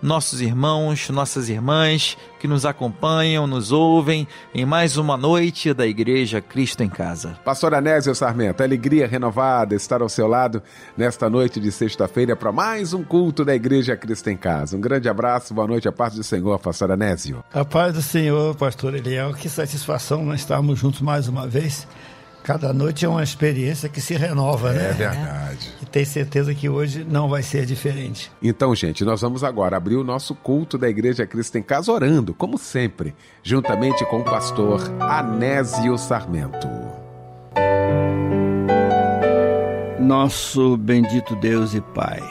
nossos irmãos, nossas irmãs que nos acompanham, nos ouvem em mais uma noite da Igreja Cristo em Casa. Pastor Anésio Sarmento, alegria renovada estar ao seu lado nesta noite de sexta-feira para mais um culto da Igreja Cristo em Casa. Um grande abraço, boa noite, a paz do Senhor, Pastor Anésio. A paz do Senhor, Pastor Eliel, que satisfação nós estarmos juntos mais uma vez Cada noite é uma experiência que se renova, né? É verdade. E tem certeza que hoje não vai ser diferente. Então, gente, nós vamos agora abrir o nosso culto da Igreja Cristo em Casa orando, como sempre, juntamente com o pastor Anésio Sarmento. Nosso bendito Deus e Pai,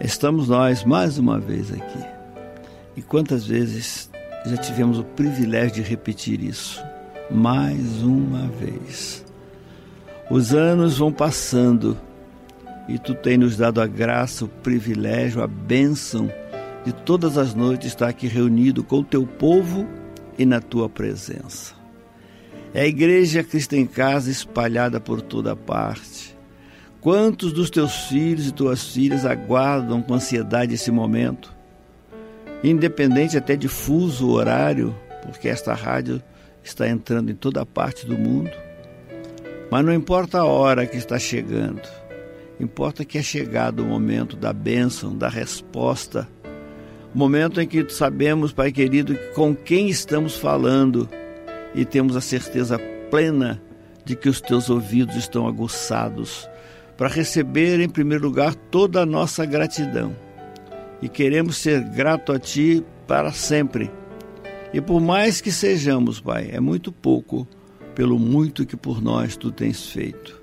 estamos nós mais uma vez aqui. E quantas vezes já tivemos o privilégio de repetir isso? Mais uma vez. Os anos vão passando e tu tens nos dado a graça, o privilégio, a bênção de todas as noites estar aqui reunido com o teu povo e na tua presença. É a igreja Cristo em casa espalhada por toda parte. Quantos dos teus filhos e tuas filhas aguardam com ansiedade esse momento? Independente até de fuso horário, porque esta rádio está entrando em toda parte do mundo. Mas não importa a hora que está chegando, importa que é chegado o momento da bênção, da resposta, o momento em que sabemos, Pai querido, com quem estamos falando e temos a certeza plena de que os teus ouvidos estão aguçados para receber, em primeiro lugar, toda a nossa gratidão. E queremos ser grato a Ti para sempre e por mais que sejamos, Pai, é muito pouco pelo muito que por nós tu tens feito.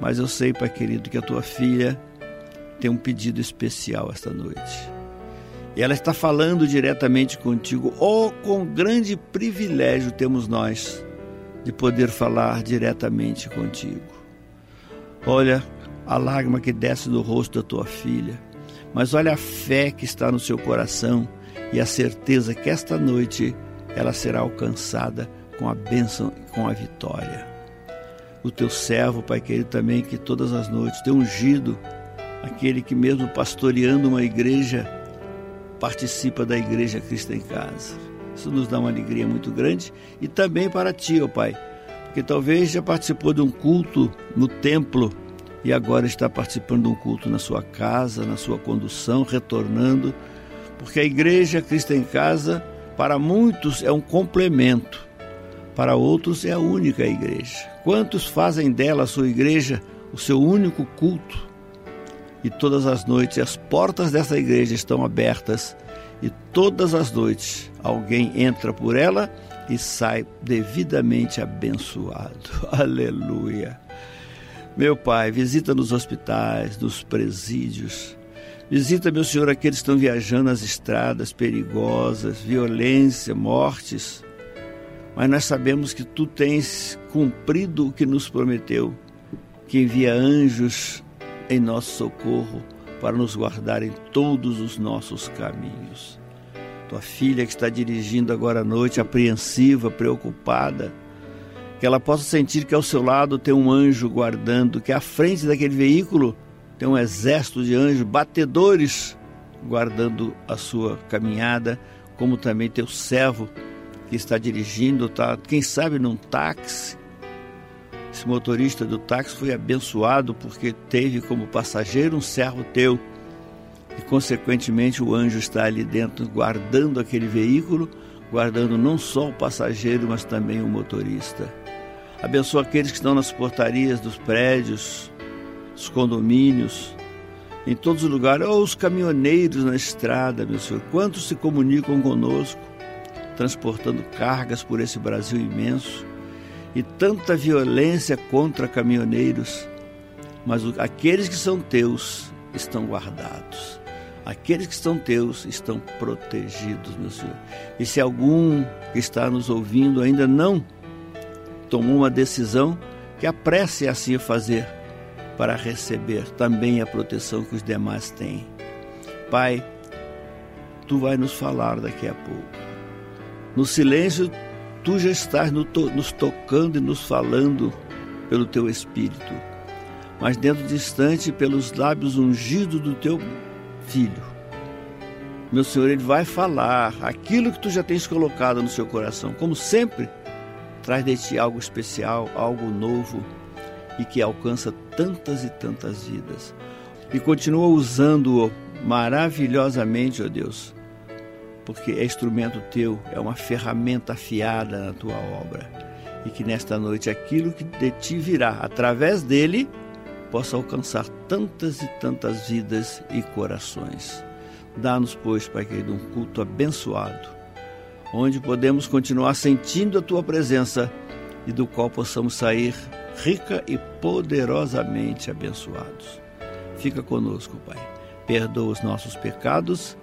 Mas eu sei, Pai querido, que a tua filha tem um pedido especial esta noite. E ela está falando diretamente contigo. Oh, com grande privilégio temos nós de poder falar diretamente contigo. Olha a lágrima que desce do rosto da tua filha, mas olha a fé que está no seu coração e a certeza que esta noite ela será alcançada com a bênção e com a vitória. O teu servo, Pai querido, também que todas as noites tem ungido aquele que mesmo pastoreando uma igreja participa da igreja Cristo em casa. Isso nos dá uma alegria muito grande e também para ti, ó Pai, porque talvez já participou de um culto no templo e agora está participando de um culto na sua casa, na sua condução, retornando porque a igreja Cristo em Casa, para muitos, é um complemento, para outros, é a única igreja. Quantos fazem dela a sua igreja o seu único culto? E todas as noites as portas dessa igreja estão abertas e todas as noites alguém entra por ela e sai devidamente abençoado. Aleluia. Meu Pai, visita nos hospitais, nos presídios, Visita, meu Senhor, aqueles que estão viajando nas estradas perigosas, violência, mortes. mas nós sabemos que tu tens cumprido o que nos prometeu, que envia anjos em nosso socorro para nos guardar em todos os nossos caminhos. Tua filha que está dirigindo agora à noite, apreensiva, preocupada, que ela possa sentir que ao seu lado tem um anjo guardando, que à frente daquele veículo tem um exército de anjos batedores guardando a sua caminhada, como também teu servo que está dirigindo, tá, quem sabe num táxi. Esse motorista do táxi foi abençoado porque teve como passageiro um servo teu. E consequentemente o anjo está ali dentro guardando aquele veículo, guardando não só o passageiro, mas também o motorista. Abençoa aqueles que estão nas portarias dos prédios, dos condomínios, em todos os lugares, ou os caminhoneiros na estrada, meu Senhor. Quantos se comunicam conosco? transportando cargas por esse Brasil imenso e tanta violência contra caminhoneiros, mas aqueles que são teus estão guardados. Aqueles que são teus estão protegidos, meu Senhor. E se algum que está nos ouvindo ainda não tomou uma decisão, que apresse assim a fazer para receber também a proteção que os demais têm. Pai, tu vai nos falar daqui a pouco no silêncio, tu já estás nos tocando e nos falando pelo teu Espírito, mas dentro distante, pelos lábios ungidos do teu Filho. Meu Senhor, Ele vai falar aquilo que tu já tens colocado no seu coração. Como sempre, traz de ti algo especial, algo novo e que alcança tantas e tantas vidas. E continua usando-o maravilhosamente, ó Deus, porque é instrumento teu, é uma ferramenta afiada na tua obra. E que nesta noite aquilo que de ti virá através dele possa alcançar tantas e tantas vidas e corações. Dá-nos, pois, Pai querido, um culto abençoado, onde podemos continuar sentindo a tua presença e do qual possamos sair rica e poderosamente abençoados. Fica conosco, Pai. Perdoa os nossos pecados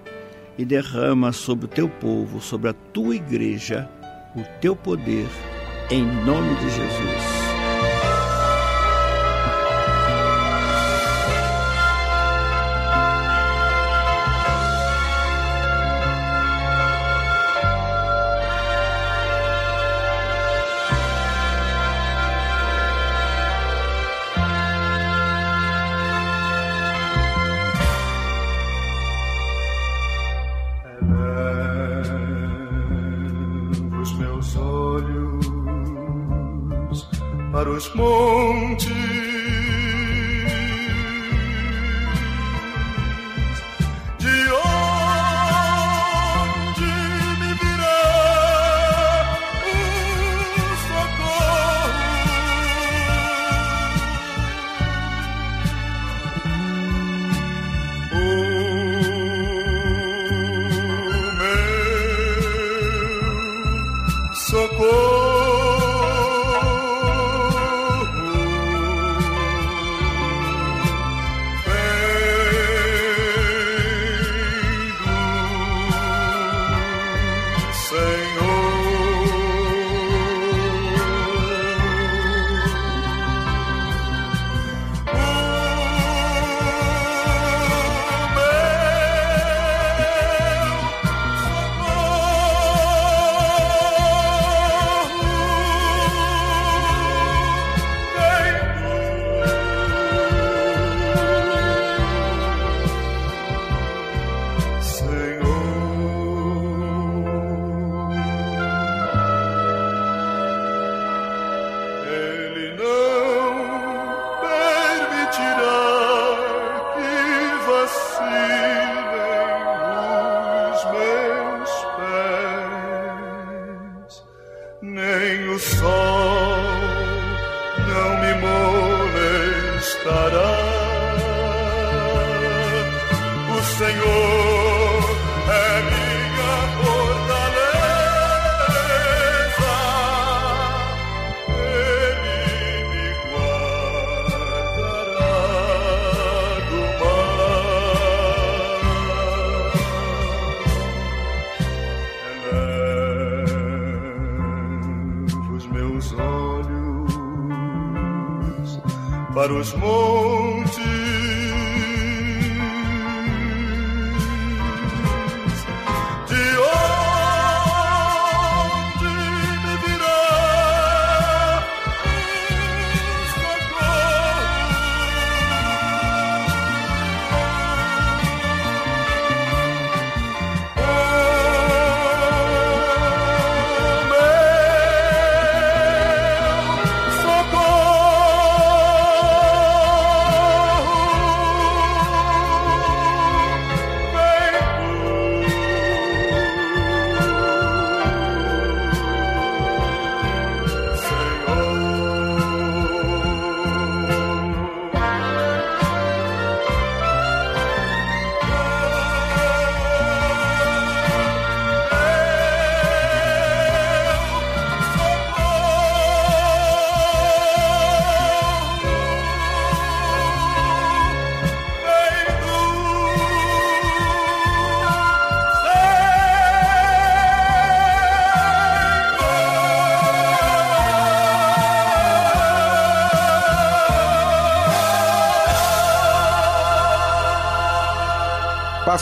e derrama sobre o teu povo, sobre a tua igreja, o teu poder, em nome de Jesus.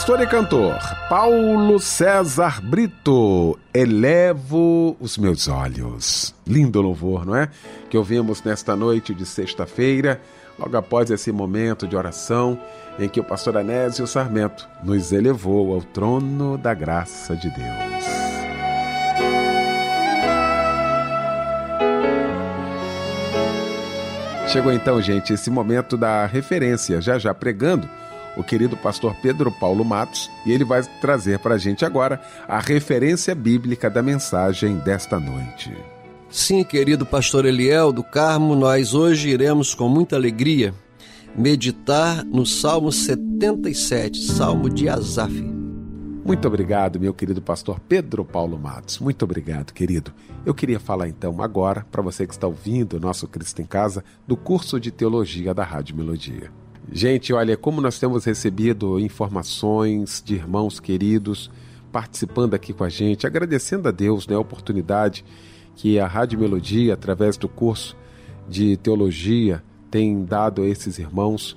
Pastor e cantor Paulo César Brito, elevo os meus olhos. Lindo louvor, não é? Que ouvimos nesta noite de sexta-feira, logo após esse momento de oração em que o pastor Anésio Sarmento nos elevou ao trono da graça de Deus. Chegou então, gente, esse momento da referência, já já pregando o querido pastor Pedro Paulo Matos, e ele vai trazer para a gente agora a referência bíblica da mensagem desta noite. Sim, querido pastor Eliel do Carmo, nós hoje iremos com muita alegria meditar no Salmo 77, Salmo de Asaf. Muito obrigado, meu querido pastor Pedro Paulo Matos. Muito obrigado, querido. Eu queria falar então agora, para você que está ouvindo o nosso Cristo em Casa, do curso de teologia da Rádio Melodia. Gente, olha, como nós temos recebido informações de irmãos queridos participando aqui com a gente, agradecendo a Deus né, a oportunidade que a Rádio Melodia, através do curso de teologia, tem dado a esses irmãos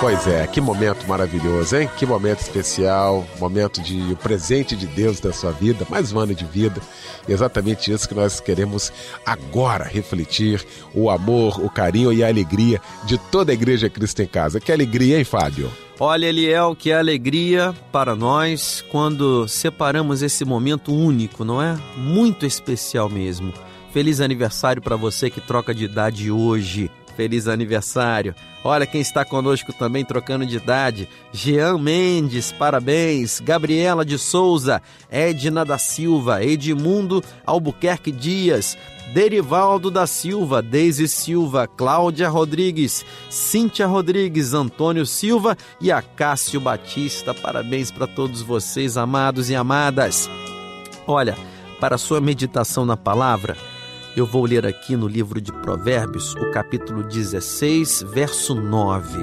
Pois é, que momento maravilhoso, hein? Que momento especial, momento de o presente de Deus da sua vida, mais um ano de vida. E exatamente isso que nós queremos agora refletir: o amor, o carinho e a alegria de toda a Igreja Cristo em Casa. Que alegria, hein, Fábio? Olha, Eliel, que alegria para nós quando separamos esse momento único, não é? Muito especial mesmo. Feliz aniversário para você que troca de idade hoje. Feliz aniversário. Olha quem está conosco também trocando de idade. Jean Mendes, parabéns. Gabriela de Souza, Edna da Silva, Edmundo Albuquerque Dias, Derivaldo da Silva, Deise Silva, Cláudia Rodrigues, Cíntia Rodrigues, Antônio Silva e Acácio Batista. Parabéns para todos vocês, amados e amadas. Olha, para sua meditação na palavra, eu vou ler aqui no livro de Provérbios, o capítulo 16, verso 9.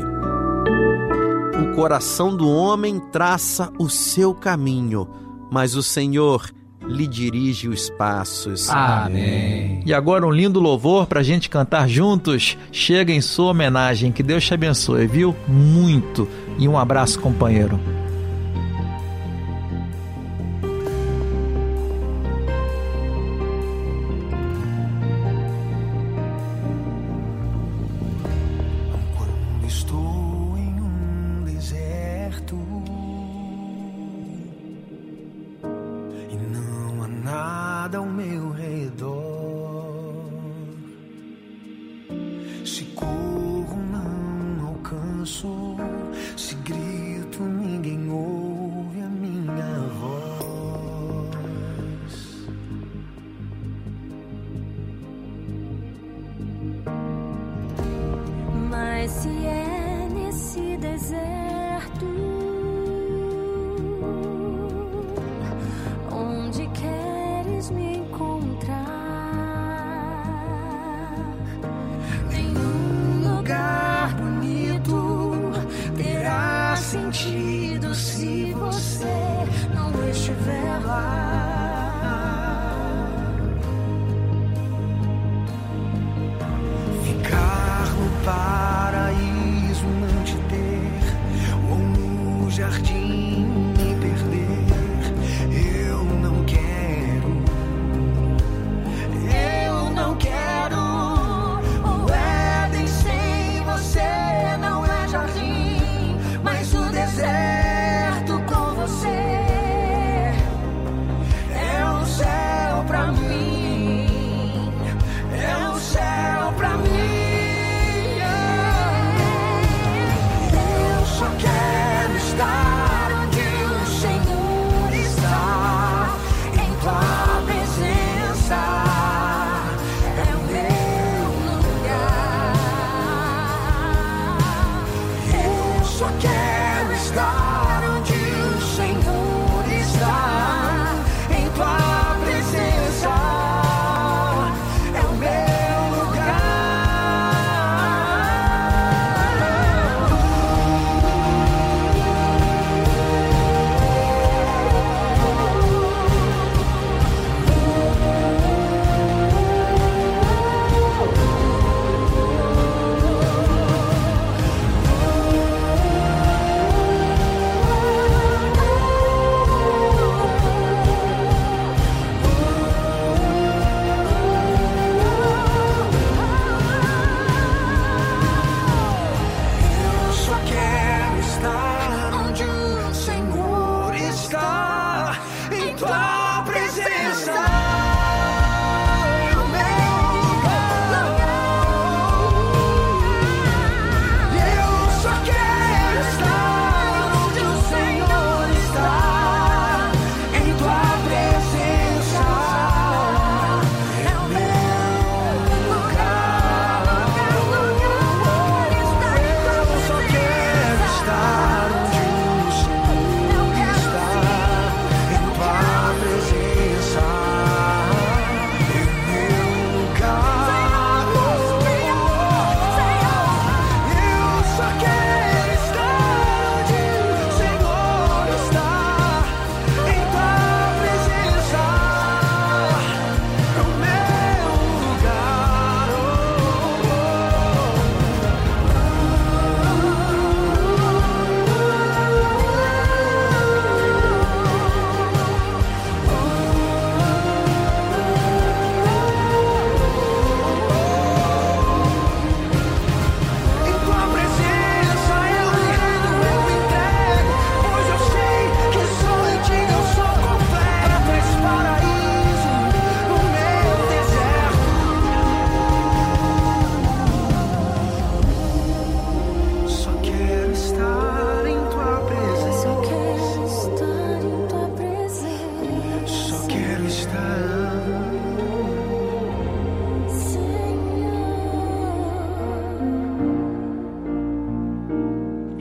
O coração do homem traça o seu caminho, mas o Senhor lhe dirige os passos. Amém. E agora um lindo louvor para a gente cantar juntos. Chega em sua homenagem. Que Deus te abençoe, viu? Muito. E um abraço, companheiro.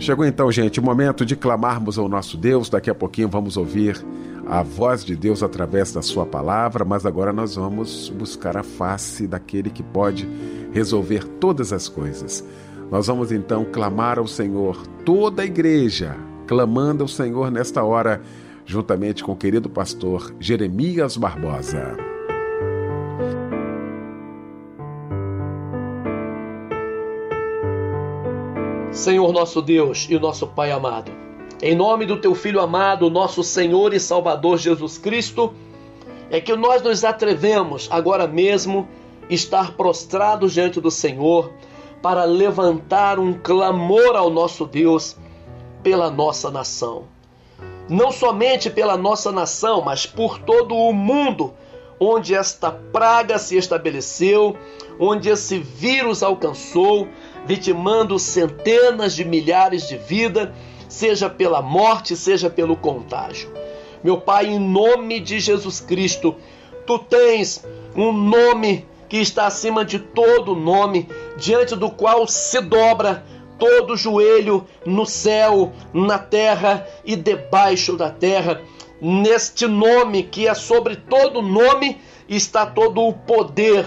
Chegou então, gente, o momento de clamarmos ao nosso Deus. Daqui a pouquinho vamos ouvir a voz de Deus através da Sua palavra, mas agora nós vamos buscar a face daquele que pode resolver todas as coisas. Nós vamos então clamar ao Senhor, toda a igreja, clamando ao Senhor nesta hora, juntamente com o querido pastor Jeremias Barbosa. Senhor nosso Deus e o nosso Pai amado, em nome do teu Filho amado, nosso Senhor e Salvador Jesus Cristo, é que nós nos atrevemos agora mesmo estar prostrados diante do Senhor para levantar um clamor ao nosso Deus pela nossa nação. Não somente pela nossa nação, mas por todo o mundo, onde esta praga se estabeleceu, onde esse vírus alcançou, vitimando centenas de milhares de vidas, seja pela morte, seja pelo contágio. Meu Pai, em nome de Jesus Cristo, tu tens um nome que está acima de todo nome, diante do qual se dobra todo joelho no céu, na terra e debaixo da terra. Neste nome que é sobre todo nome está todo o poder.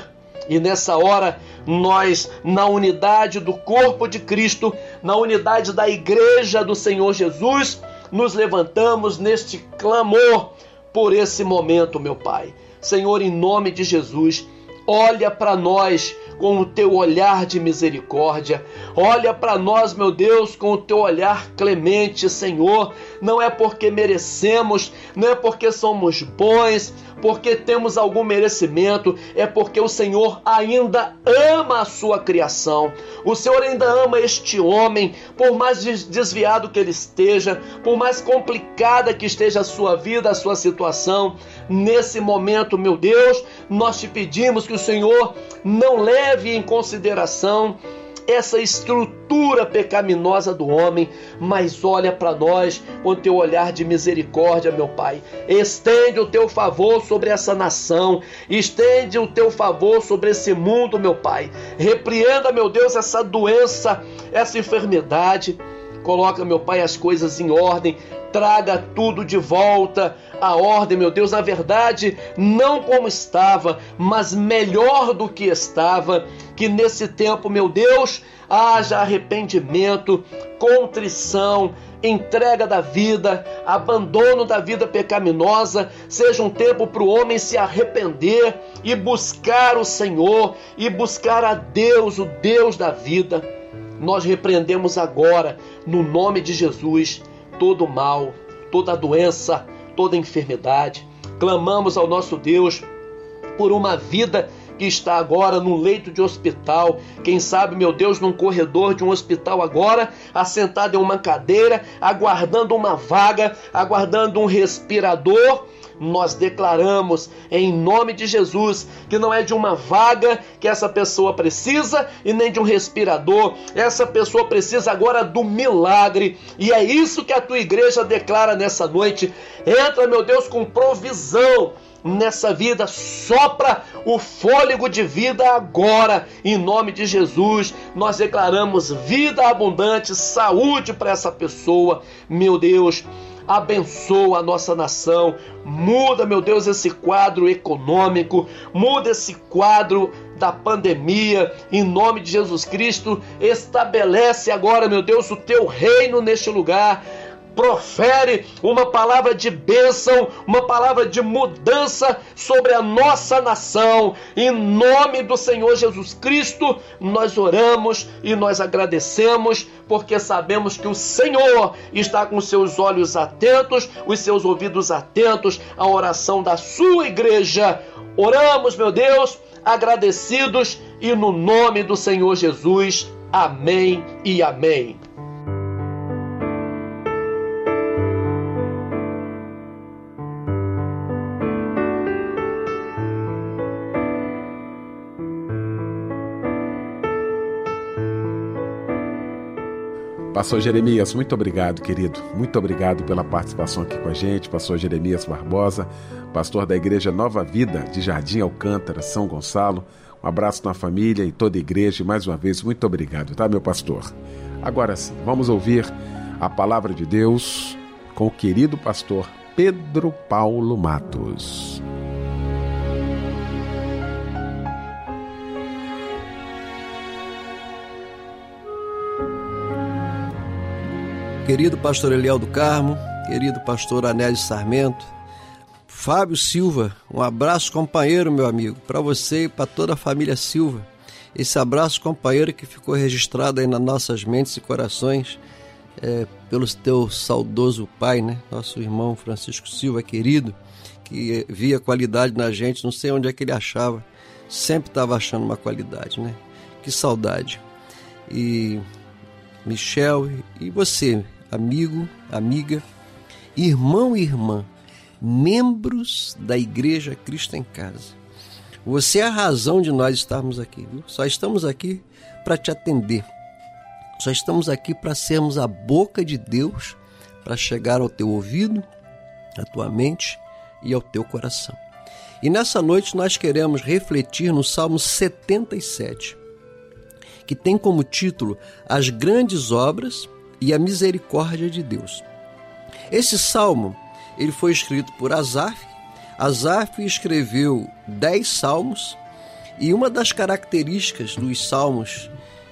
E nessa hora, nós, na unidade do corpo de Cristo, na unidade da igreja do Senhor Jesus, nos levantamos neste clamor por esse momento, meu Pai. Senhor, em nome de Jesus, olha para nós com o teu olhar de misericórdia. Olha para nós, meu Deus, com o teu olhar clemente, Senhor. Não é porque merecemos, não é porque somos bons, porque temos algum merecimento, é porque o Senhor ainda ama a sua criação. O Senhor ainda ama este homem, por mais desviado que ele esteja, por mais complicada que esteja a sua vida, a sua situação. Nesse momento, meu Deus, nós te pedimos que o Senhor não leve em consideração essa estrutura pecaminosa do homem, mas olha para nós com teu olhar de misericórdia, meu Pai. Estende o teu favor sobre essa nação, estende o teu favor sobre esse mundo, meu Pai. Repreenda, meu Deus, essa doença, essa enfermidade. Coloca, meu Pai, as coisas em ordem, traga tudo de volta à ordem, meu Deus, na verdade, não como estava, mas melhor do que estava. Que nesse tempo, meu Deus, haja arrependimento, contrição, entrega da vida, abandono da vida pecaminosa, seja um tempo para o homem se arrepender e buscar o Senhor e buscar a Deus, o Deus da vida. Nós repreendemos agora, no nome de Jesus, todo mal, toda doença, toda enfermidade. Clamamos ao nosso Deus por uma vida que está agora num leito de hospital, quem sabe, meu Deus, num corredor de um hospital agora, assentado em uma cadeira, aguardando uma vaga, aguardando um respirador nós declaramos em nome de Jesus que não é de uma vaga que essa pessoa precisa e nem de um respirador. Essa pessoa precisa agora do milagre. E é isso que a tua igreja declara nessa noite. Entra, meu Deus, com provisão nessa vida, sopra o fôlego de vida agora, em nome de Jesus. Nós declaramos vida abundante, saúde para essa pessoa, meu Deus abençoa a nossa nação, muda, meu Deus, esse quadro econômico, muda esse quadro da pandemia, em nome de Jesus Cristo, estabelece agora, meu Deus, o teu reino neste lugar profere uma palavra de bênção, uma palavra de mudança sobre a nossa nação. Em nome do Senhor Jesus Cristo, nós oramos e nós agradecemos, porque sabemos que o Senhor está com seus olhos atentos, os seus ouvidos atentos à oração da sua igreja. Oramos, meu Deus, agradecidos e no nome do Senhor Jesus. Amém e amém. Pastor Jeremias, muito obrigado, querido. Muito obrigado pela participação aqui com a gente. Pastor Jeremias Barbosa, pastor da Igreja Nova Vida de Jardim Alcântara, São Gonçalo. Um abraço na família e toda a igreja. E mais uma vez, muito obrigado, tá, meu pastor? Agora sim, vamos ouvir a palavra de Deus com o querido pastor Pedro Paulo Matos. Querido pastor Eliel do Carmo, querido pastor Anélio Sarmento, Fábio Silva, um abraço companheiro, meu amigo, para você e para toda a família Silva. Esse abraço companheiro que ficou registrado aí nas nossas mentes e corações é, pelo teu saudoso pai, né? Nosso irmão Francisco Silva, querido, que via qualidade na gente, não sei onde é que ele achava, sempre estava achando uma qualidade, né? Que saudade. E Michel e você, amigo, amiga, irmão e irmã membros da Igreja Cristo em Casa. Você é a razão de nós estarmos aqui, viu? Só estamos aqui para te atender. Só estamos aqui para sermos a boca de Deus para chegar ao teu ouvido, à tua mente e ao teu coração. E nessa noite nós queremos refletir no Salmo 77, que tem como título As grandes obras e a misericórdia de Deus. Esse salmo, ele foi escrito por Asaf. Asaf escreveu dez salmos e uma das características dos salmos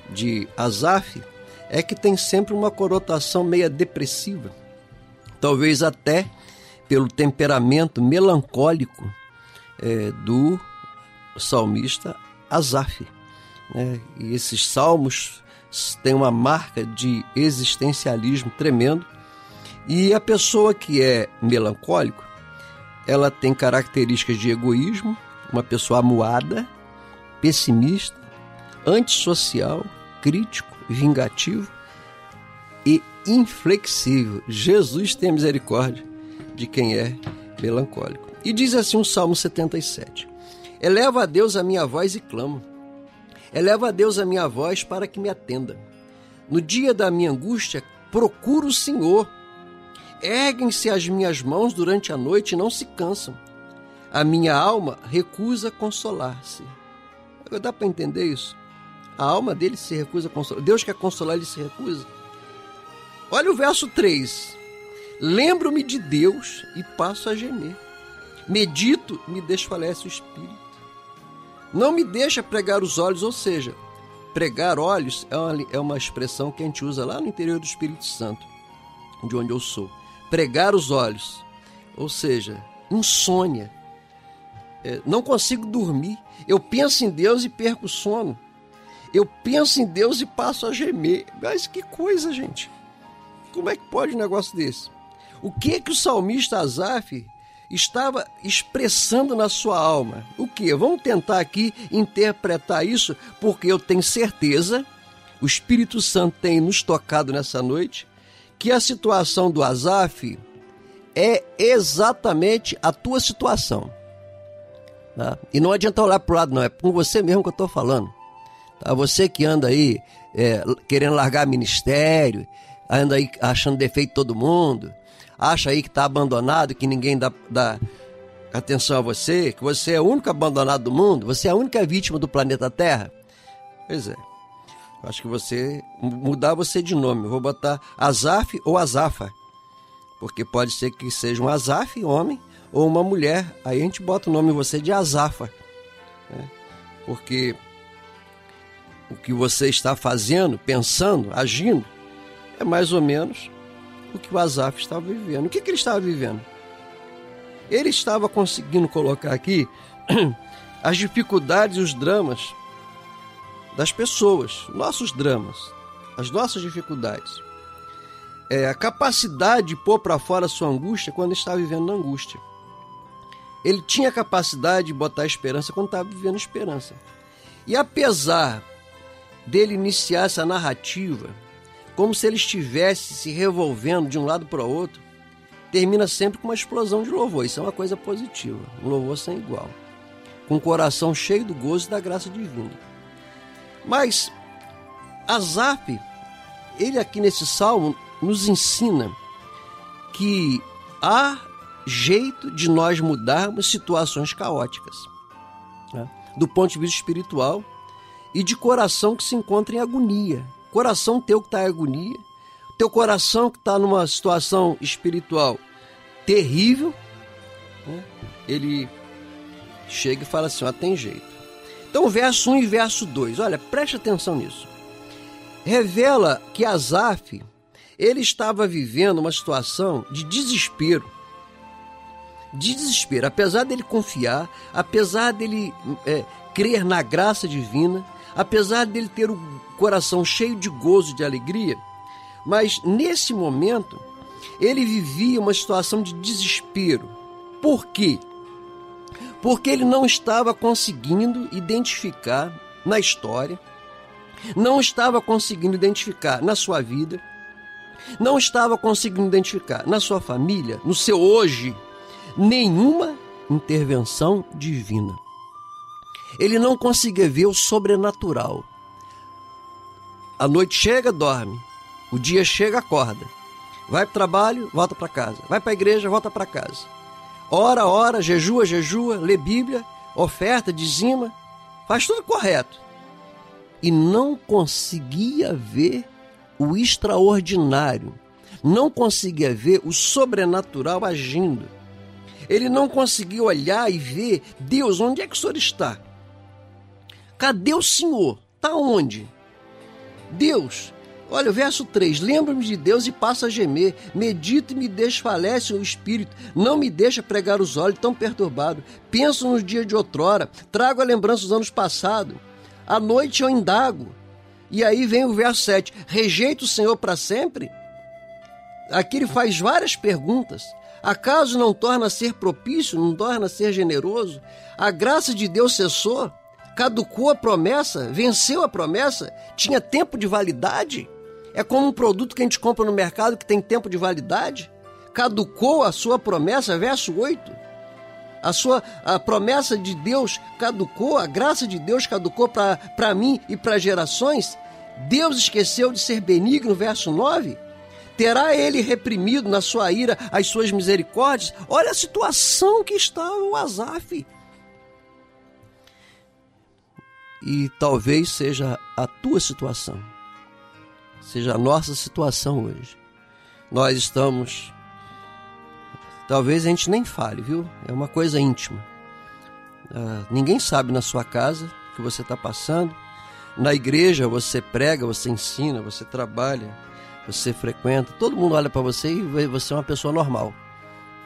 de Asaf é que tem sempre uma conotação meia depressiva, talvez até pelo temperamento melancólico é, do salmista Asaf. Né? E esses salmos têm uma marca de existencialismo tremendo. E a pessoa que é melancólico, ela tem características de egoísmo, uma pessoa amuada, pessimista, antissocial, crítico, vingativo e inflexível. Jesus tem misericórdia de quem é melancólico. E diz assim o Salmo 77: Eleva a Deus a minha voz e clamo. Eleva a Deus a minha voz para que me atenda. No dia da minha angústia, procuro o Senhor. Erguem-se as minhas mãos durante a noite e não se cansam. A minha alma recusa consolar-se. Dá para entender isso? A alma dele se recusa a consolar. Deus quer consolar, ele se recusa. Olha o verso 3. Lembro-me de Deus e passo a gemer. Medito, me desfalece o espírito. Não me deixa pregar os olhos, ou seja, pregar olhos é uma, é uma expressão que a gente usa lá no interior do Espírito Santo, de onde eu sou. Pregar os olhos, ou seja, insônia. É, não consigo dormir. Eu penso em Deus e perco o sono. Eu penso em Deus e passo a gemer. Mas que coisa, gente. Como é que pode um negócio desse? O que que o salmista Azaf estava expressando na sua alma. O que? Vamos tentar aqui interpretar isso, porque eu tenho certeza, o Espírito Santo tem nos tocado nessa noite, que a situação do Azaf é exatamente a tua situação. Tá? E não adianta olhar para o lado, não, é com você mesmo que eu estou falando. Tá? Você que anda aí é, querendo largar ministério, anda aí achando defeito todo mundo, acha aí que está abandonado, que ninguém dá, dá atenção a você, que você é o único abandonado do mundo, você é a única vítima do planeta Terra? Pois é. Acho que você mudar você de nome. Vou botar Azaf ou Azafa. Porque pode ser que seja um Azaf, homem, ou uma mulher. Aí a gente bota o nome você de Azafa. Né? Porque o que você está fazendo, pensando, agindo, é mais ou menos o que o Azaf estava vivendo. O que, que ele estava vivendo? Ele estava conseguindo colocar aqui as dificuldades e os dramas das pessoas, nossos dramas, as nossas dificuldades. É, a capacidade de pôr para fora a sua angústia quando estava vivendo angústia. Ele tinha a capacidade de botar esperança quando estava vivendo esperança. E apesar dele iniciar essa narrativa como se ele estivesse se revolvendo de um lado para o outro, termina sempre com uma explosão de louvor. Isso é uma coisa positiva, um louvor sem igual, com o coração cheio do gozo e da graça divina. Mas Azaf, ele aqui nesse salmo nos ensina que há jeito de nós mudarmos situações caóticas, né? do ponto de vista espiritual e de coração que se encontra em agonia, coração teu que está em agonia, teu coração que está numa situação espiritual terrível, né? ele chega e fala assim: ó, tem jeito. Então, verso 1 e verso 2, olha, preste atenção nisso. Revela que Asaf, ele estava vivendo uma situação de desespero. De desespero, apesar dele confiar, apesar dele é, crer na graça divina, apesar dele ter o coração cheio de gozo, de alegria, mas nesse momento ele vivia uma situação de desespero. Por quê? Porque ele não estava conseguindo identificar na história, não estava conseguindo identificar na sua vida, não estava conseguindo identificar na sua família, no seu hoje, nenhuma intervenção divina. Ele não conseguia ver o sobrenatural. A noite chega, dorme. O dia chega, acorda. Vai para o trabalho, volta para casa. Vai para a igreja, volta para casa. Ora, ora, jejua, jejua, lê Bíblia, oferta, dizima, faz tudo correto. E não conseguia ver o extraordinário, não conseguia ver o sobrenatural agindo. Ele não conseguia olhar e ver, Deus, onde é que o Senhor está? Cadê o Senhor? Está onde? Deus, olha o verso 3: Lembra-me de Deus e passa a gemer, medita e me desfalece o espírito, não me deixa pregar os olhos tão perturbado. Penso nos dias de outrora, trago a lembrança dos anos passados. À noite eu indago. E aí vem o verso 7: Rejeita o Senhor para sempre? Aqui ele faz várias perguntas. Acaso não torna a ser propício, não torna a ser generoso? A graça de Deus cessou? Caducou a promessa? Venceu a promessa? Tinha tempo de validade? É como um produto que a gente compra no mercado que tem tempo de validade? Caducou a sua promessa? Verso 8. A sua a promessa de Deus caducou, a graça de Deus caducou para mim e para gerações? Deus esqueceu de ser benigno, verso 9? Terá ele reprimido na sua ira as suas misericórdias? Olha a situação que está o Azaf. E talvez seja a tua situação, seja a nossa situação hoje. Nós estamos. Talvez a gente nem fale, viu? É uma coisa íntima. Ah, ninguém sabe na sua casa o que você está passando. Na igreja você prega, você ensina, você trabalha, você frequenta. Todo mundo olha para você e vê você é uma pessoa normal.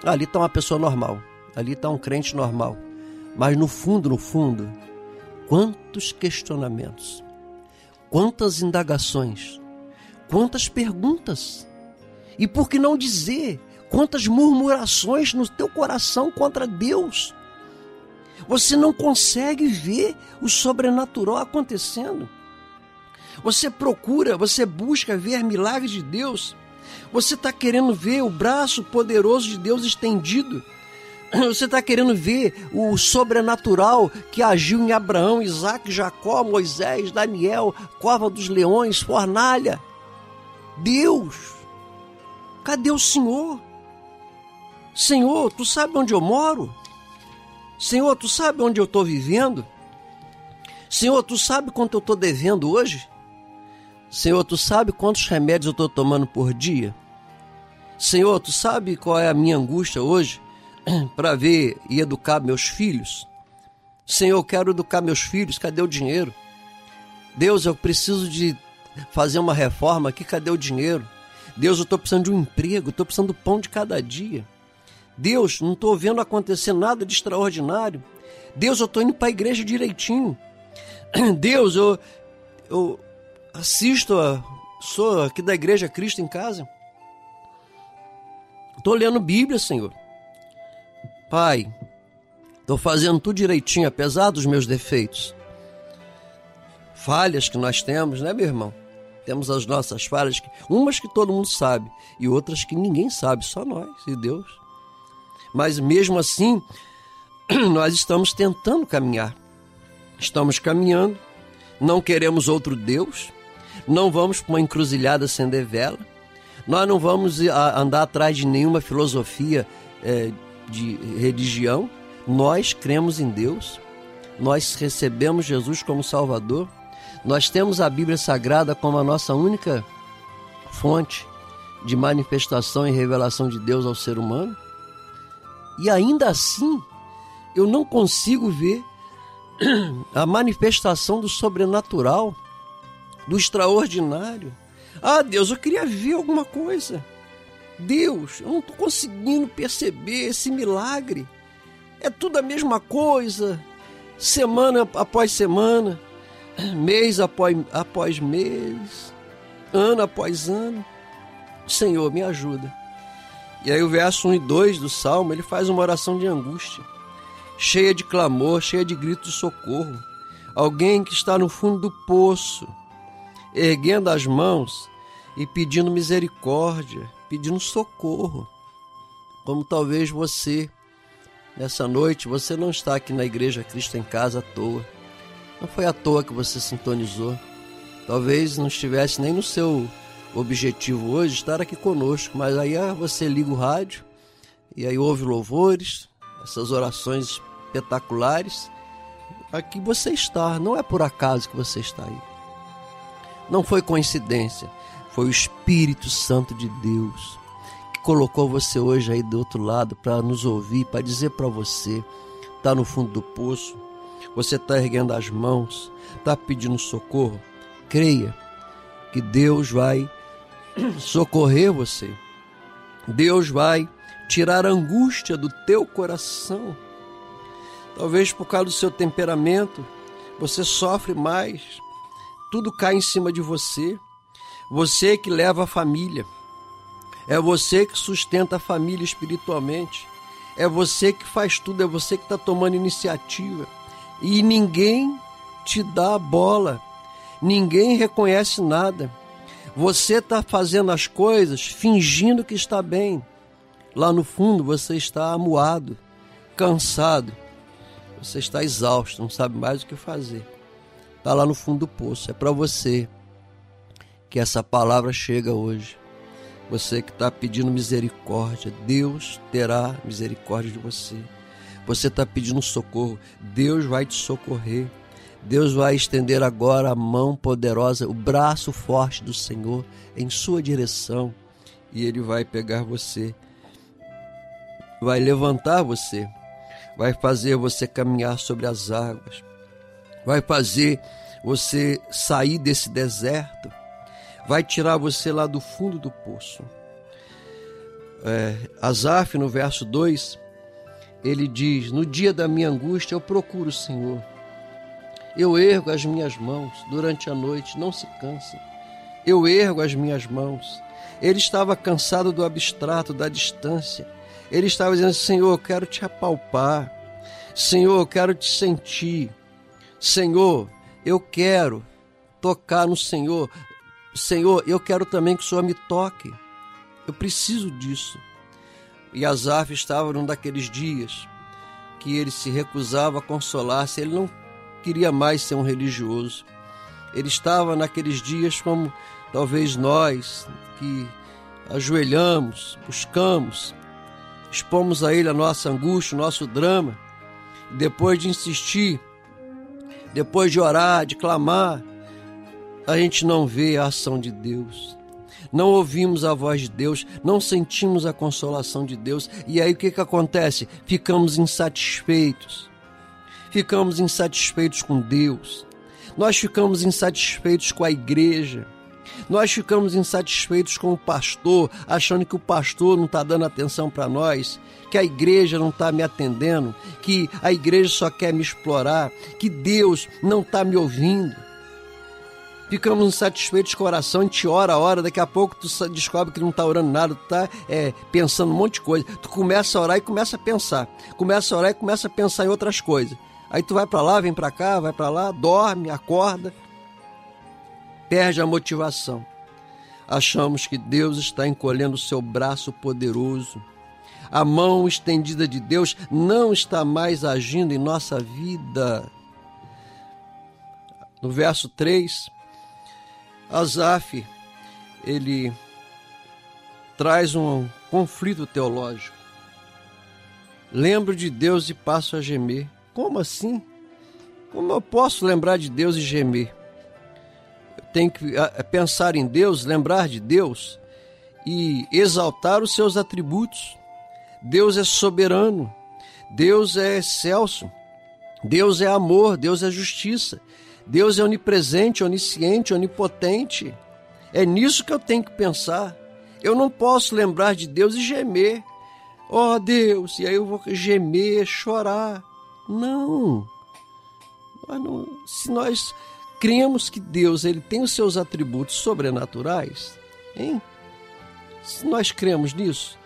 Ali está uma pessoa normal. Ali está um crente normal. Mas no fundo, no fundo, Quantos questionamentos, quantas indagações, quantas perguntas, e por que não dizer quantas murmurações no teu coração contra Deus. Você não consegue ver o sobrenatural acontecendo. Você procura, você busca ver milagres de Deus. Você está querendo ver o braço poderoso de Deus estendido Você está querendo ver o sobrenatural que agiu em Abraão, Isaac, Jacó, Moisés, Daniel, Cova dos Leões, Fornalha. Deus, cadê o Senhor? Senhor, tu sabe onde eu moro? Senhor, tu sabe onde eu estou vivendo? Senhor, tu sabe quanto eu estou devendo hoje? Senhor, tu sabe quantos remédios eu estou tomando por dia? Senhor, tu sabe qual é a minha angústia hoje? para ver e educar meus filhos. Senhor, eu quero educar meus filhos, cadê o dinheiro? Deus, eu preciso de fazer uma reforma aqui, cadê o dinheiro? Deus, eu estou precisando de um emprego, estou precisando do pão de cada dia. Deus, não estou vendo acontecer nada de extraordinário. Deus, eu estou indo para a igreja direitinho. Deus, eu, eu assisto, a, sou aqui da igreja Cristo em casa. Estou lendo Bíblia, Senhor. Pai, estou fazendo tudo direitinho, apesar dos meus defeitos. Falhas que nós temos, né, meu irmão? Temos as nossas falhas, umas que todo mundo sabe e outras que ninguém sabe, só nós e Deus. Mas mesmo assim, nós estamos tentando caminhar. Estamos caminhando, não queremos outro Deus, não vamos para uma encruzilhada acender vela, nós não vamos andar atrás de nenhuma filosofia é, de religião, nós cremos em Deus, nós recebemos Jesus como Salvador, nós temos a Bíblia Sagrada como a nossa única fonte de manifestação e revelação de Deus ao ser humano, e ainda assim eu não consigo ver a manifestação do sobrenatural, do extraordinário. Ah, Deus, eu queria ver alguma coisa. Deus, eu não estou conseguindo perceber esse milagre. É tudo a mesma coisa, semana após semana, mês após, após mês, ano após ano. Senhor, me ajuda. E aí o verso 1 e 2 do Salmo, ele faz uma oração de angústia, cheia de clamor, cheia de grito de socorro. Alguém que está no fundo do poço, erguendo as mãos e pedindo misericórdia pedindo socorro, como talvez você nessa noite, você não está aqui na Igreja Cristo em Casa à toa. Não foi à toa que você sintonizou. Talvez não estivesse nem no seu objetivo hoje estar aqui conosco, mas aí ah, você liga o rádio e aí ouve louvores, essas orações espetaculares. Aqui você está, não é por acaso que você está aí. Não foi coincidência, foi o Espírito Santo de Deus que colocou você hoje aí do outro lado para nos ouvir, para dizer para você, está no fundo do poço, você está erguendo as mãos, está pedindo socorro. Creia que Deus vai socorrer você. Deus vai tirar a angústia do teu coração. Talvez por causa do seu temperamento, você sofre mais. Tudo cai em cima de você. Você que leva a família. É você que sustenta a família espiritualmente. É você que faz tudo, é você que está tomando iniciativa. E ninguém te dá bola. Ninguém reconhece nada. Você está fazendo as coisas fingindo que está bem. Lá no fundo você está amuado, cansado, você está exausto, não sabe mais o que fazer. Está lá no fundo do poço. É para você que essa palavra chega hoje. Você que está pedindo misericórdia, Deus terá misericórdia de você. Você está pedindo socorro, Deus vai te socorrer. Deus vai estender agora a mão poderosa, o braço forte do Senhor em sua direção e Ele vai pegar você, vai levantar você, vai fazer você caminhar sobre as águas, vai fazer você sair desse deserto, vai tirar você lá do fundo do poço. É, Asaf, no verso 2, ele diz: No dia da minha angústia eu procuro o Senhor eu ergo as minhas mãos durante a noite, não se cansa. Eu ergo as minhas mãos. Ele estava cansado do abstrato, da distância. Ele estava dizendo: Senhor, eu quero te apalpar. Senhor, eu quero te sentir. Senhor, eu quero tocar no Senhor. Senhor, eu quero também que o Senhor me toque. Eu preciso disso. E Azaf estava num daqueles dias que ele se recusava a consolar-se. Ele não queria mais ser um religioso. Ele estava naqueles dias como talvez nós que ajoelhamos, buscamos, expomos a Ele a nossa angústia, o nosso drama, depois de insistir, depois de orar, de clamar, a gente não vê a ação de Deus. Não ouvimos a voz de Deus, não sentimos a consolação de Deus, e aí o que, que acontece? Ficamos insatisfeitos ficamos insatisfeitos com Deus, nós ficamos insatisfeitos com a igreja, nós ficamos insatisfeitos com o pastor, achando que o pastor não está dando atenção para nós, que a igreja não está me atendendo, que a igreja só quer me explorar, que Deus não está me ouvindo. Ficamos insatisfeitos com a oração, a gente ora a hora, daqui a pouco tu descobre que não está orando nada, tu está é, pensando um monte de coisa. Tu começa a orar e começa a pensar. Começa a orar e começa a pensar em outras coisas. Aí tu vai para lá, vem para cá, vai para lá, dorme, acorda, perde a motivação. Achamos que Deus está encolhendo o seu braço poderoso. A mão estendida de Deus não está mais agindo em nossa vida. No verso 3, Asaf, ele traz um conflito teológico. Lembro de Deus e passo a gemer. Como assim? Como eu posso lembrar de Deus e gemer? Eu tenho que pensar em Deus, lembrar de Deus e exaltar os seus atributos. Deus é soberano, Deus é excelso, Deus é amor, Deus é justiça, Deus é onipresente, onisciente, onipotente. É nisso que eu tenho que pensar. Eu não posso lembrar de Deus e gemer. Oh Deus, e aí eu vou gemer, chorar. Não. não. Se nós cremos que Deus ele tem os seus atributos sobrenaturais, hein? Se nós cremos nisso,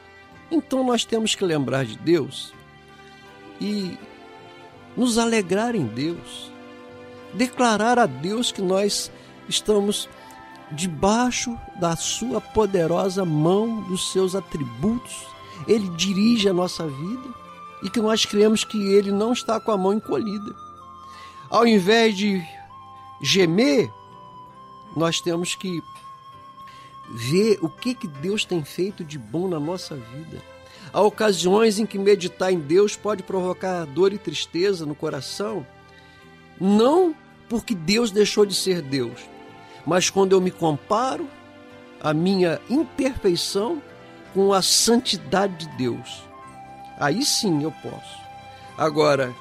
então nós temos que lembrar de Deus e nos alegrar em Deus, declarar a Deus que nós estamos debaixo da sua poderosa mão, dos seus atributos. Ele dirige a nossa vida e que nós cremos que ele não está com a mão encolhida. Ao invés de gemer, nós temos que ver o que, que Deus tem feito de bom na nossa vida. Há ocasiões em que meditar em Deus pode provocar dor e tristeza no coração, não porque Deus deixou de ser Deus, mas quando eu me comparo a minha imperfeição com a santidade de Deus. Aí sim eu posso. Agora,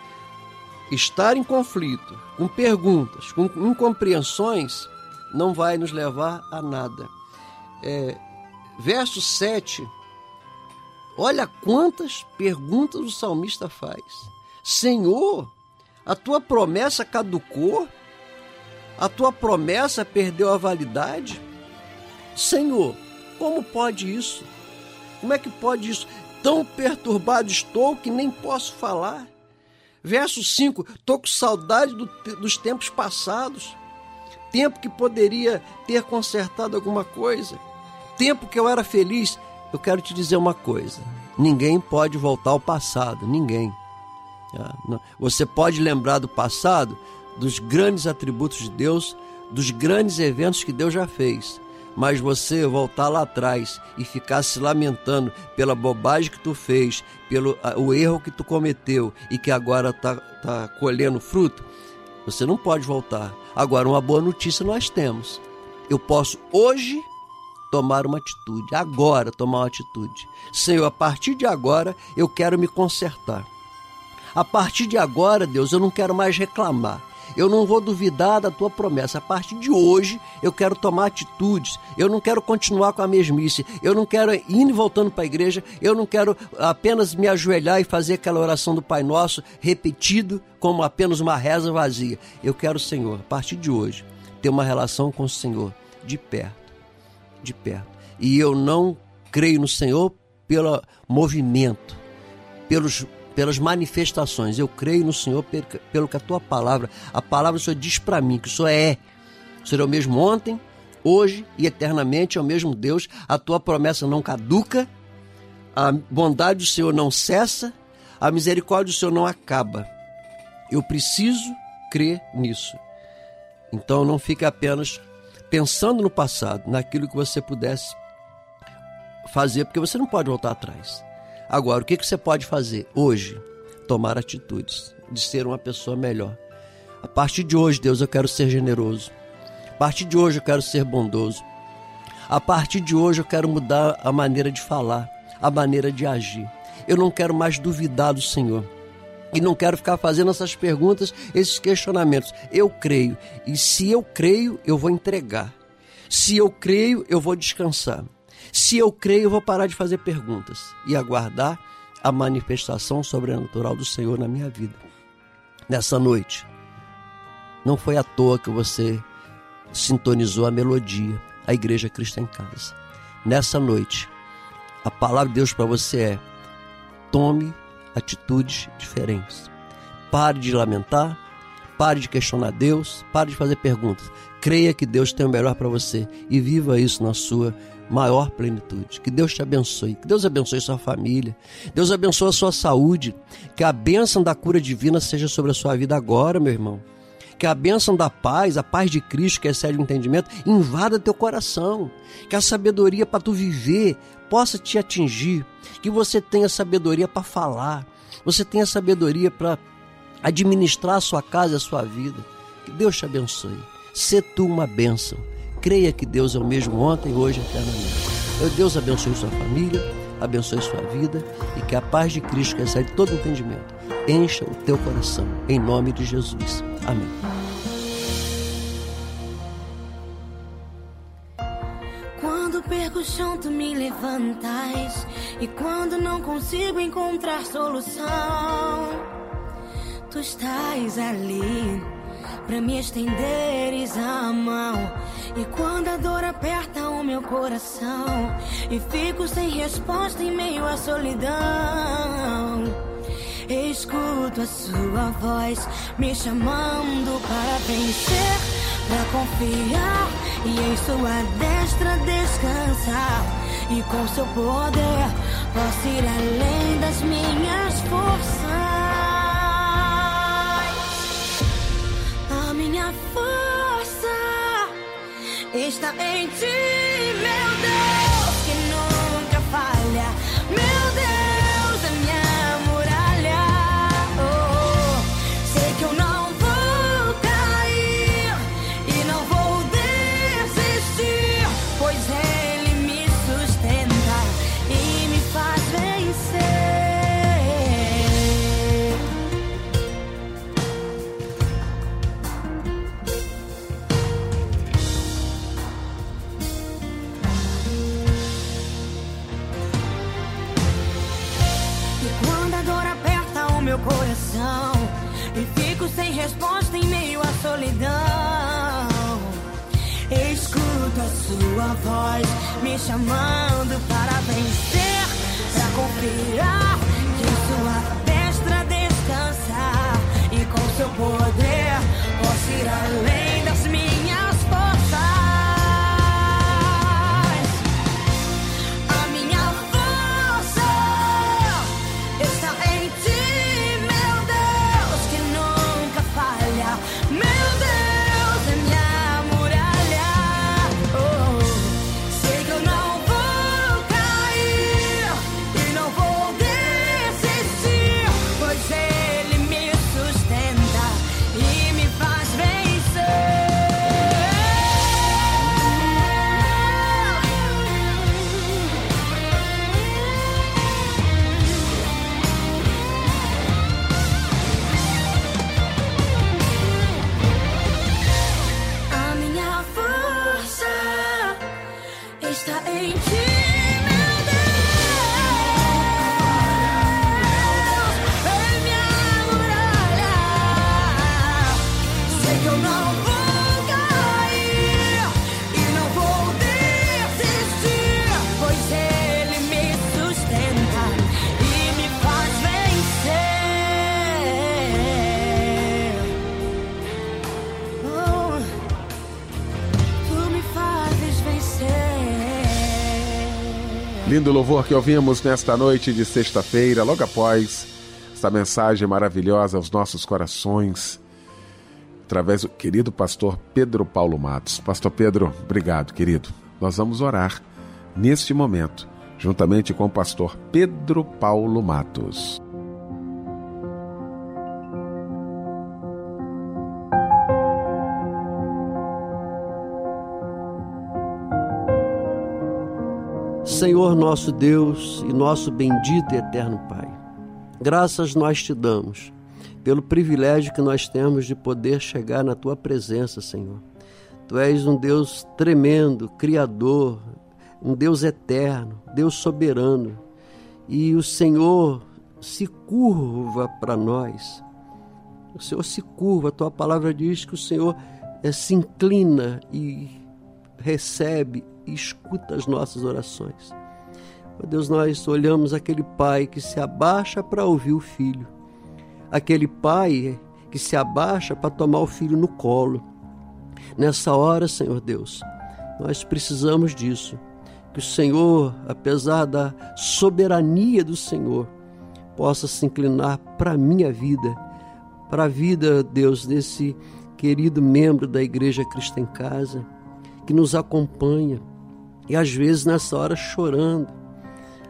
estar em conflito, com perguntas, com incompreensões, não vai nos levar a nada. É, verso 7, olha quantas perguntas o salmista faz. Senhor, a tua promessa caducou? A tua promessa perdeu a validade? Senhor, como pode isso? Como é que pode isso? Tão perturbado estou que nem posso falar. Verso 5: Estou com saudade do, dos tempos passados, tempo que poderia ter consertado alguma coisa, tempo que eu era feliz. Eu quero te dizer uma coisa: ninguém pode voltar ao passado, ninguém. Ah, você pode lembrar do passado, dos grandes atributos de Deus, dos grandes eventos que Deus já fez, mas você voltar lá atrás e ficar se lamentando pela bobagem que tu fez, pelo o erro que tu cometeu e que agora está tá colhendo fruto, você não pode voltar. Agora, uma boa notícia nós temos. Eu posso hoje tomar uma atitude, agora tomar uma atitude. Senhor, a partir de agora eu quero me consertar. A partir de agora, Deus, eu não quero mais reclamar. Eu não vou duvidar da tua promessa. A partir de hoje, eu quero tomar atitudes. Eu não quero continuar com a mesmice. Eu não quero ir e voltando para a igreja. Eu não quero apenas me ajoelhar e fazer aquela oração do Pai Nosso repetido como apenas uma reza vazia. Eu quero, Senhor, a partir de hoje, ter uma relação com o Senhor de perto. De perto. E eu não creio no Senhor pelo movimento, pelos pelas manifestações. Eu creio no Senhor pelo que a tua palavra, a palavra do Senhor diz para mim que o Senhor é. O Senhor é o mesmo ontem, hoje e eternamente é o mesmo Deus. A tua promessa não caduca, a bondade do Senhor não cessa, a misericórdia do Senhor não acaba. Eu preciso crer nisso. Então não fique apenas pensando no passado, naquilo que você pudesse fazer, porque você não pode voltar atrás. Agora, o que, você pode fazer hoje? Tomar atitudes de ser uma pessoa melhor. A partir de hoje, Deus, eu quero ser generoso. A partir de hoje, eu quero ser bondoso. A partir de hoje, eu quero mudar a maneira de falar, a maneira de agir. Eu não quero mais duvidar do Senhor. E não quero ficar fazendo essas perguntas, esses questionamentos. Eu creio. E se eu creio, eu vou entregar. Se eu creio, eu vou descansar. Se eu creio, eu vou parar de fazer perguntas e aguardar a manifestação sobrenatural do Senhor na minha vida. Nessa noite, não foi à toa que você sintonizou a melodia, a Igreja Cristo em Casa. Nessa noite, a palavra de Deus para você é: tome atitudes diferentes. Pare de lamentar, pare de questionar Deus, pare de fazer perguntas. Creia que Deus tem o melhor para você e viva isso na sua maior plenitude. Que Deus te abençoe, que Deus abençoe sua família, Deus abençoe a sua saúde, que a bênção da cura divina seja sobre a sua vida agora, meu irmão. Que a bênção da paz, a paz de Cristo, que excede o entendimento, invada teu coração. Que a sabedoria para tu viver possa te atingir. Que você tenha sabedoria para falar. Você tenha sabedoria para administrar a sua casa e a sua vida. Que Deus te abençoe. Sê tu uma bênção creia que Deus é o mesmo ontem, hoje e eternamente. Deus abençoe sua família, abençoe sua vida e que a paz de Cristo, que excede todo entendimento, encha o teu coração. Em nome de Jesus. Amém. Quando perco o chão, tu me levantas. E quando não consigo encontrar solução, tu estás ali para me estenderes a mão. E quando a dor aperta o meu coração e fico sem resposta em meio à solidão, escuto a sua voz me chamando para vencer, para confiar e em sua destra descansar. e com seu poder posso ir além das minhas forças. Força está em ti, meu meu coração e fico sem resposta em meio à solidão, escuto a sua voz me chamando para vencer, para confiar que sua destra descansar e com seu poder posso ir além Lindo louvor que ouvimos nesta noite de sexta-feira, logo após essa mensagem maravilhosa aos nossos corações, através do querido pastor Pedro Paulo Matos. Pastor Pedro, obrigado, querido. Nós vamos orar neste momento, juntamente com o pastor Pedro Paulo Matos. Senhor nosso Deus e nosso bendito e eterno Pai, graças nós te damos pelo privilégio que nós temos de poder chegar na tua presença, Senhor. Tu és um Deus tremendo, criador, um Deus eterno, Deus soberano. E o Senhor se curva para nós. O Senhor se curva, a tua palavra diz que o Senhor eh, se inclina e recebe e escuta as nossas orações. Ó Deus, nós olhamos aquele pai que se abaixa para ouvir o filho, aquele pai que se abaixa para tomar o filho no colo. Nessa hora, Senhor Deus, nós precisamos disso. Que o Senhor, apesar da soberania do Senhor, possa se inclinar para a minha vida, para a vida, Deus, desse querido membro da Igreja Cristo em Casa, que nos acompanha, e às vezes nessa hora chorando,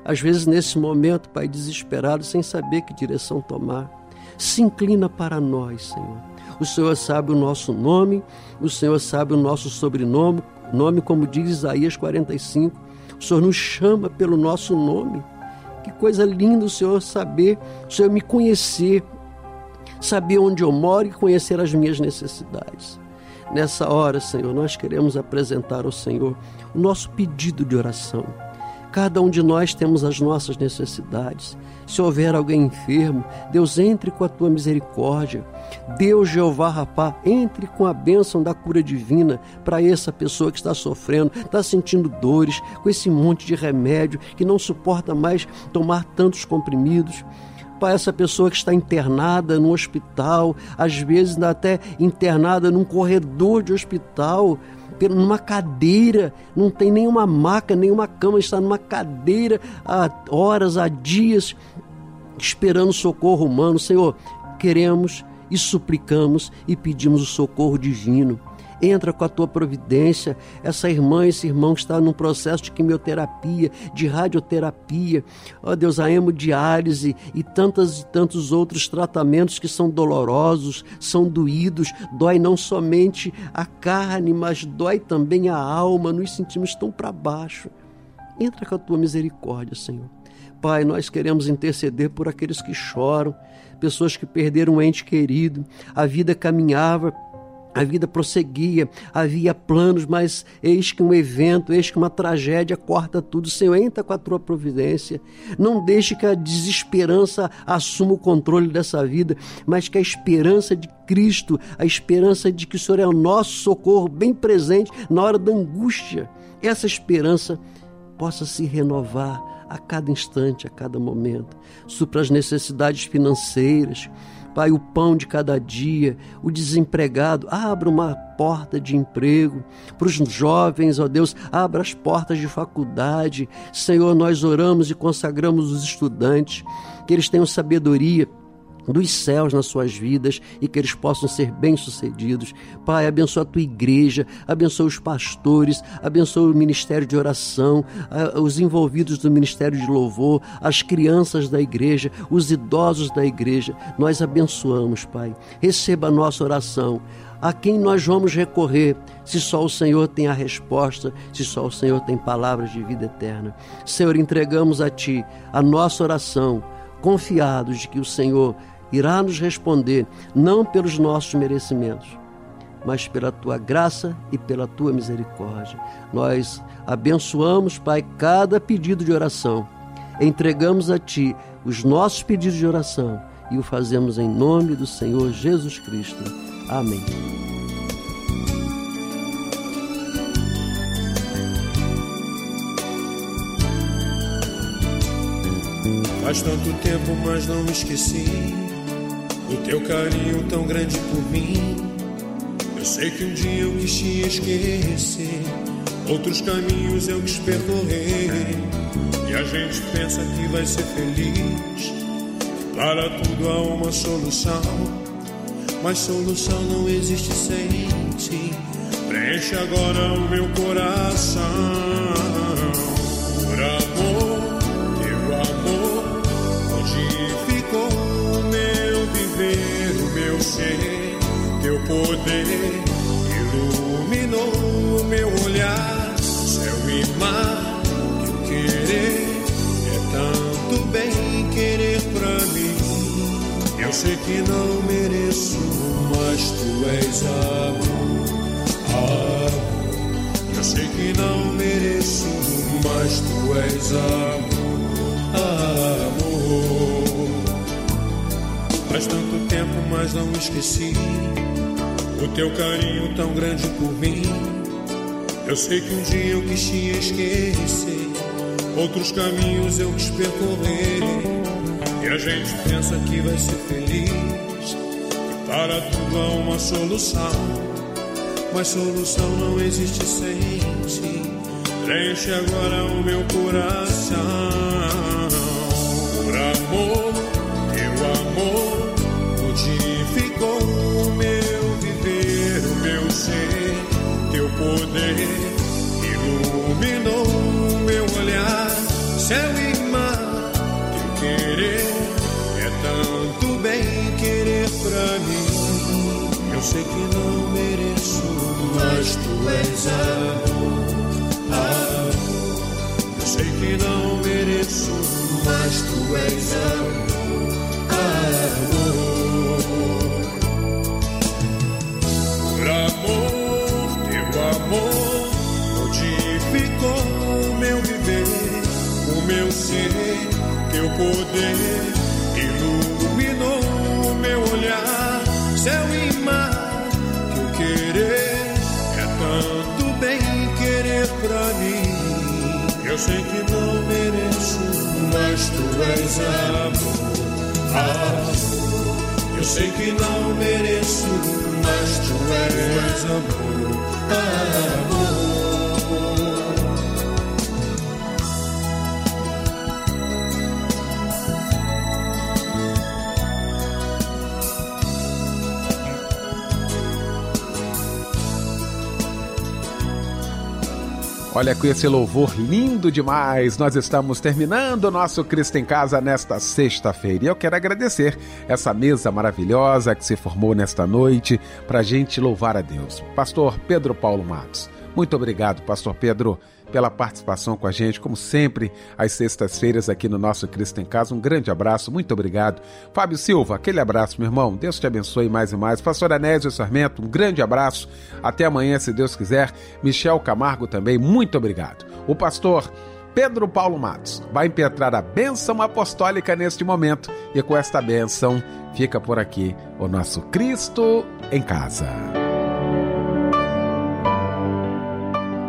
às vezes nesse momento, Pai, desesperado, sem saber que direção tomar. Se inclina para nós, Senhor. O Senhor sabe o nosso nome, o Senhor sabe o nosso sobrenome, nome como diz Isaías 45. O Senhor nos chama pelo nosso nome. Que coisa linda o Senhor saber, o Senhor me conhecer, saber onde eu moro e conhecer as minhas necessidades. Nessa hora, Senhor, nós queremos apresentar ao Senhor o nosso pedido de oração. Cada um de nós temos as nossas necessidades. Se houver alguém enfermo, Deus entre com a tua misericórdia. Deus Jeová Rapá, entre com a bênção da cura divina para essa pessoa que está sofrendo, está sentindo dores, com esse monte de remédio, que não suporta mais tomar tantos comprimidos. Pai, essa pessoa que está internada no hospital, às vezes até internada num corredor de hospital, numa cadeira, não tem nenhuma maca, nenhuma cama, está numa cadeira há horas, há dias, esperando socorro humano. Senhor, queremos e suplicamos e pedimos o socorro divino entra com a tua providência. Essa irmã, esse irmão que está num processo de quimioterapia, de radioterapia, ó oh, Deus, a hemodiálise e tantos e tantos outros tratamentos que são dolorosos, são doídos, dói não somente a carne, mas dói também a alma, nos sentimos tão para baixo. Entra com a tua misericórdia, Senhor. Pai, nós queremos interceder por aqueles que choram, pessoas que perderam um ente querido, a vida caminhava a vida prosseguia, havia planos, mas eis que um evento, eis que uma tragédia corta tudo. Senhor, entra com a tua providência. Não deixe que a desesperança assuma o controle dessa vida, mas que a esperança de Cristo, a esperança de que o Senhor é o nosso socorro bem presente na hora da angústia, essa esperança possa se renovar a cada instante, a cada momento. Supra as necessidades financeiras, Pai, o pão de cada dia, o desempregado, abra uma porta de emprego. Para os jovens, ó Deus, abra as portas de faculdade. Senhor, nós oramos e consagramos os estudantes, que eles tenham sabedoria dos céus nas suas vidas e que eles possam ser bem-sucedidos. Pai, abençoa a tua igreja, abençoa os pastores, abençoa o ministério de oração, os envolvidos do ministério de louvor, as crianças da igreja, os idosos da igreja. Nós abençoamos, Pai. Receba a nossa oração. A quem nós vamos recorrer, se só o Senhor tem a resposta, se só o Senhor tem palavras de vida eterna. Senhor, entregamos a Ti a nossa oração, confiados de que o Senhor irá nos responder, não pelos nossos merecimentos, mas pela tua graça e pela tua misericórdia. Nós abençoamos, Pai, cada pedido de oração. Entregamos a Ti os nossos pedidos de oração e o fazemos em nome do Senhor Jesus Cristo. Amém. Faz tanto tempo, mas não esqueci o teu carinho tão grande por mim. Eu sei que um dia eu quis te esquecer, outros caminhos eu quis percorrer. E a gente pensa que vai ser feliz. Para tudo há uma solução, mas solução não existe sem ti. Preenche agora o meu coração. Teu poder iluminou o meu olhar, céu e mar, teu querer é tanto bem querer pra mim. Eu sei que não mereço, mas tu és amor, amor. Eu sei que não mereço, mas tu és amor, amor. Faz tanto tempo, mas não esqueci o teu carinho tão grande por mim. Eu sei que um dia eu quis te esquecer, outros caminhos eu quis percorrer. E a gente pensa que vai ser feliz, para tudo há uma solução. Mas solução não existe sem ti. Preenche agora o meu coração. Poder iluminou meu olhar, céu e mar, teu querer é tanto bem querer pra mim. Eu sei que não mereço, mas tu és amor, amor. Eu sei que não mereço, mas tu és amor. Poder iluminou meu olhar, céu e mar, teu querer é tanto bem querer pra mim. Eu sei que não mereço, mas tu és amor, Ah, eu sei que não mereço, mas tu és amor. Amor. Olha, com esse louvor lindo demais, nós estamos terminando o nosso Cristo em Casa nesta sexta-feira. E eu quero agradecer essa mesa maravilhosa que se formou nesta noite para gente louvar a Deus. Pastor Pedro Paulo Matos. Muito obrigado, Pastor Pedro pela participação com a gente, como sempre, às sextas-feiras aqui no nosso Cristo em Casa. Um grande abraço, muito obrigado. Fábio Silva, aquele abraço, meu irmão. Deus te abençoe mais e mais. Pastor Anésio Sarmento, um grande abraço. Até amanhã, se Deus quiser. Michel Camargo também, muito obrigado. O pastor Pedro Paulo Matos vai impetrar a bênção apostólica neste momento e com esta bênção fica por aqui o nosso Cristo em Casa.